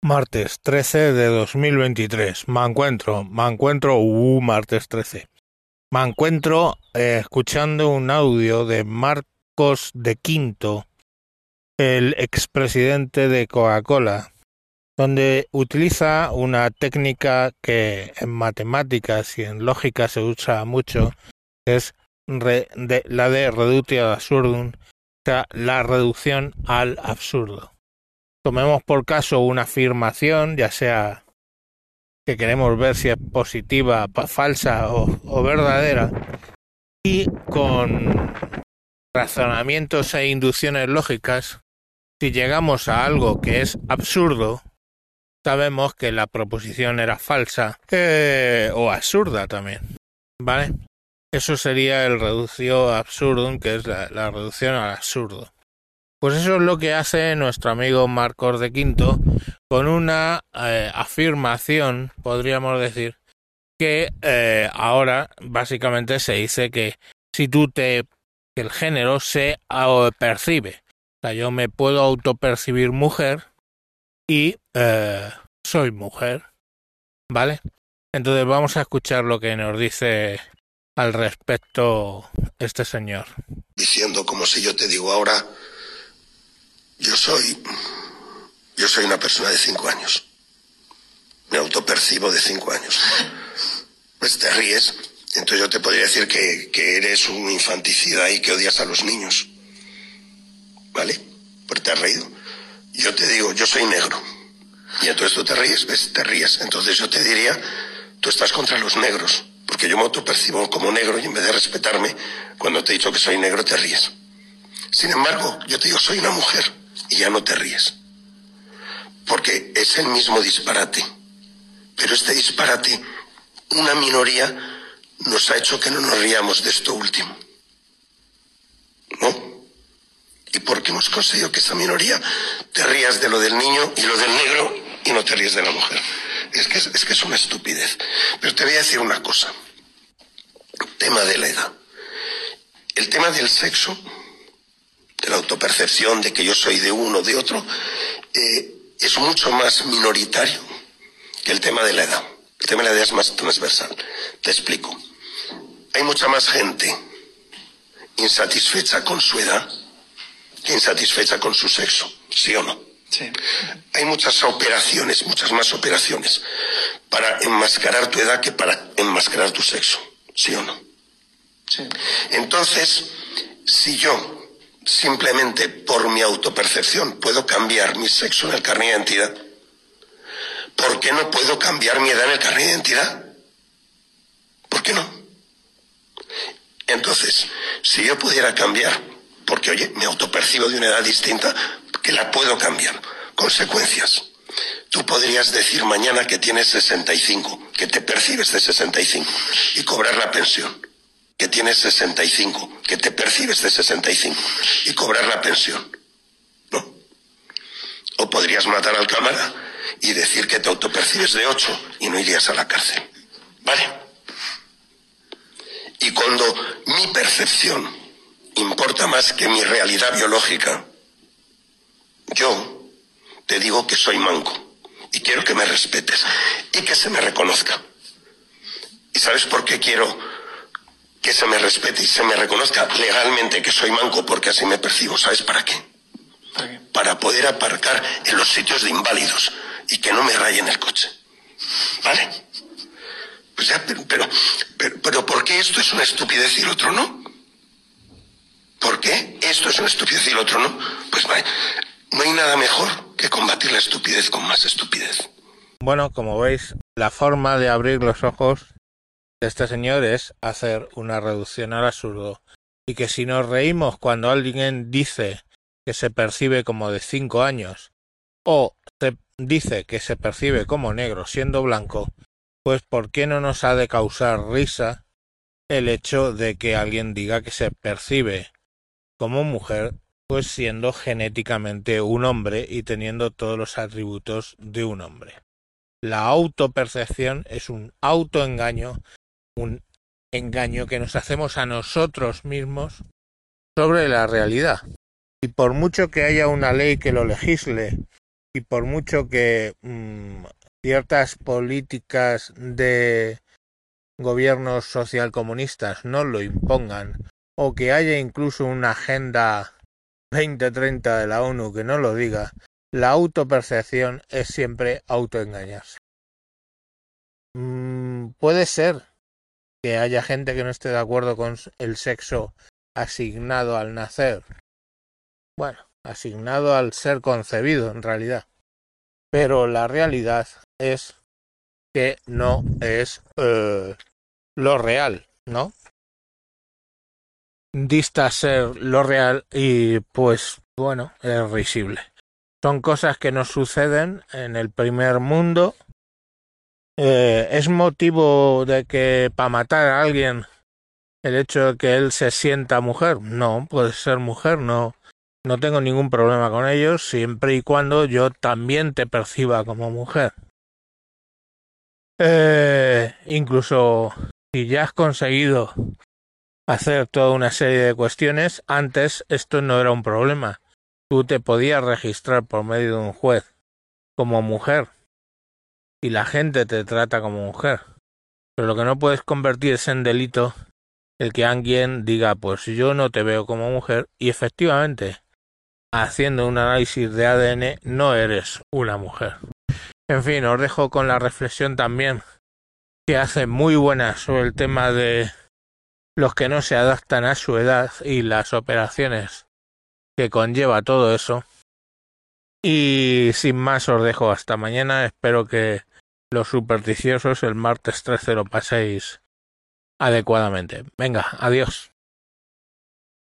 Martes 13 de 2023. Me encuentro, me encuentro, uh, martes 13. Me encuentro eh, escuchando un audio de Marcos de Quinto, el expresidente de Coca-Cola, donde utiliza una técnica que en matemáticas y en lógica se usa mucho, es la de reductio ad absurdum, la reducción al absurdo tomemos por caso una afirmación, ya sea que queremos ver si es positiva, falsa o, verdadera, y con razonamientos e inducciones lógicas, si llegamos a algo que es absurdo, sabemos que la proposición era falsa eh, o absurda también, ¿vale? Eso sería el reductio absurdum, que es la reducción al absurdo. Pues eso es lo que hace nuestro amigo Marcos de Quinto con una eh, afirmación, podríamos decir, que eh, ahora básicamente se dice que si tú te que el género se percibe, o sea, yo me puedo autopercibir mujer y eh, soy mujer, ¿vale? Entonces vamos a escuchar lo que nos dice al respecto este señor. diciendo como si yo te digo ahora, yo soy, yo soy una persona de cinco años. Me autopercibo de cinco años. Pues te ríes. Entonces yo te podría decir que, que eres un infanticida y que odias a los niños. ¿Vale? Porque te has reído. Yo te digo, yo soy negro. Y entonces tú te ríes, ves, te ríes. Entonces yo te diría, tú estás contra los negros. Porque yo me autopercibo como negro y en vez de respetarme, cuando te he dicho que soy negro, te ríes. Sin embargo, yo te digo, soy una mujer y ya no te ríes. Porque es el mismo disparate. Pero este disparate, una minoría nos ha hecho que no nos riamos de esto último. ¿No? ¿Y por qué hemos conseguido que esa minoría te rías de lo del niño y lo del negro y no te ríes de la mujer? Es que es, es que es una estupidez. Pero te voy a decir una cosa. Tema de la edad. El tema del sexo de la autopercepción de que yo soy de uno de otro, eh, es mucho más minoritario que el tema de la edad. El tema de la edad es más transversal. Te explico. Hay mucha más gente insatisfecha con su edad que insatisfecha con su sexo, ¿sí o no? Sí. Hay muchas operaciones, muchas más operaciones para enmascarar tu edad que para enmascarar tu sexo, ¿sí o no? Sí. Entonces, si yo simplemente por mi autopercepción puedo cambiar mi sexo en el carnet de identidad, ¿por qué no puedo cambiar mi edad en el carnet de identidad? ¿Por qué no? Entonces, si yo pudiera cambiar, porque oye, me autopercibo de una edad distinta, que la puedo cambiar. Consecuencias. Tú podrías decir mañana que tienes 65, que te percibes de 65 y cobrar la pensión que tienes 65, que te percibes de 65 y cobrar la pensión. ¿No? O podrías matar al cámara y decir que te autopercibes de 8 y no irías a la cárcel. ¿Vale? Y cuando mi percepción importa más que mi realidad biológica, yo te digo que soy manco y quiero que me respetes y que se me reconozca. ¿Y sabes por qué quiero que se me respete y se me reconozca legalmente que soy manco porque así me percibo. ¿Sabes para qué? ¿Para qué? Para poder aparcar en los sitios de inválidos y que no me rayen el coche. ¿Vale? Pues ya, pero, pero, pero, pero ¿por qué esto es una estupidez y el otro no? ¿Por qué esto es una estupidez y el otro no? Pues vale, no hay nada mejor que combatir la estupidez con más estupidez. Bueno, como veis, la forma de abrir los ojos este señor es hacer una reducción al absurdo. Y que si nos reímos cuando alguien dice que se percibe como de cinco años o se dice que se percibe como negro siendo blanco, pues ¿por qué no nos ha de causar risa el hecho de que alguien diga que se percibe como mujer, pues siendo genéticamente un hombre y teniendo todos los atributos de un hombre? La autopercepción es un autoengaño, un engaño que nos hacemos a nosotros mismos sobre la realidad. Y por mucho que haya una ley que lo legisle y por mucho que mmm, ciertas políticas de gobiernos socialcomunistas no lo impongan o que haya incluso una agenda 2030 de la ONU que no lo diga, la autopercepción es siempre autoengañarse. Mm, puede ser que haya gente que no esté de acuerdo con el sexo asignado al nacer. Bueno, asignado al ser concebido en realidad. Pero la realidad es que no es eh, lo real, ¿no? Dista ser lo real y pues bueno, es risible. Son cosas que nos suceden en el primer mundo. Eh, ¿Es motivo de que para matar a alguien el hecho de que él se sienta mujer? No, puede ser mujer, no, no tengo ningún problema con ellos siempre y cuando yo también te perciba como mujer. Eh, incluso si ya has conseguido hacer toda una serie de cuestiones, antes esto no era un problema. Tú te podías registrar por medio de un juez como mujer y la gente te trata como mujer. Pero lo que no puedes convertir es en delito el que alguien diga pues yo no te veo como mujer y efectivamente haciendo un análisis de ADN no eres una mujer. En fin, os dejo con la reflexión también que hace muy buena sobre el tema de los que no se adaptan a su edad y las operaciones que conlleva todo eso. Y sin más os dejo hasta mañana. Espero que los supersticiosos el martes 13 lo paséis adecuadamente. Venga, adiós.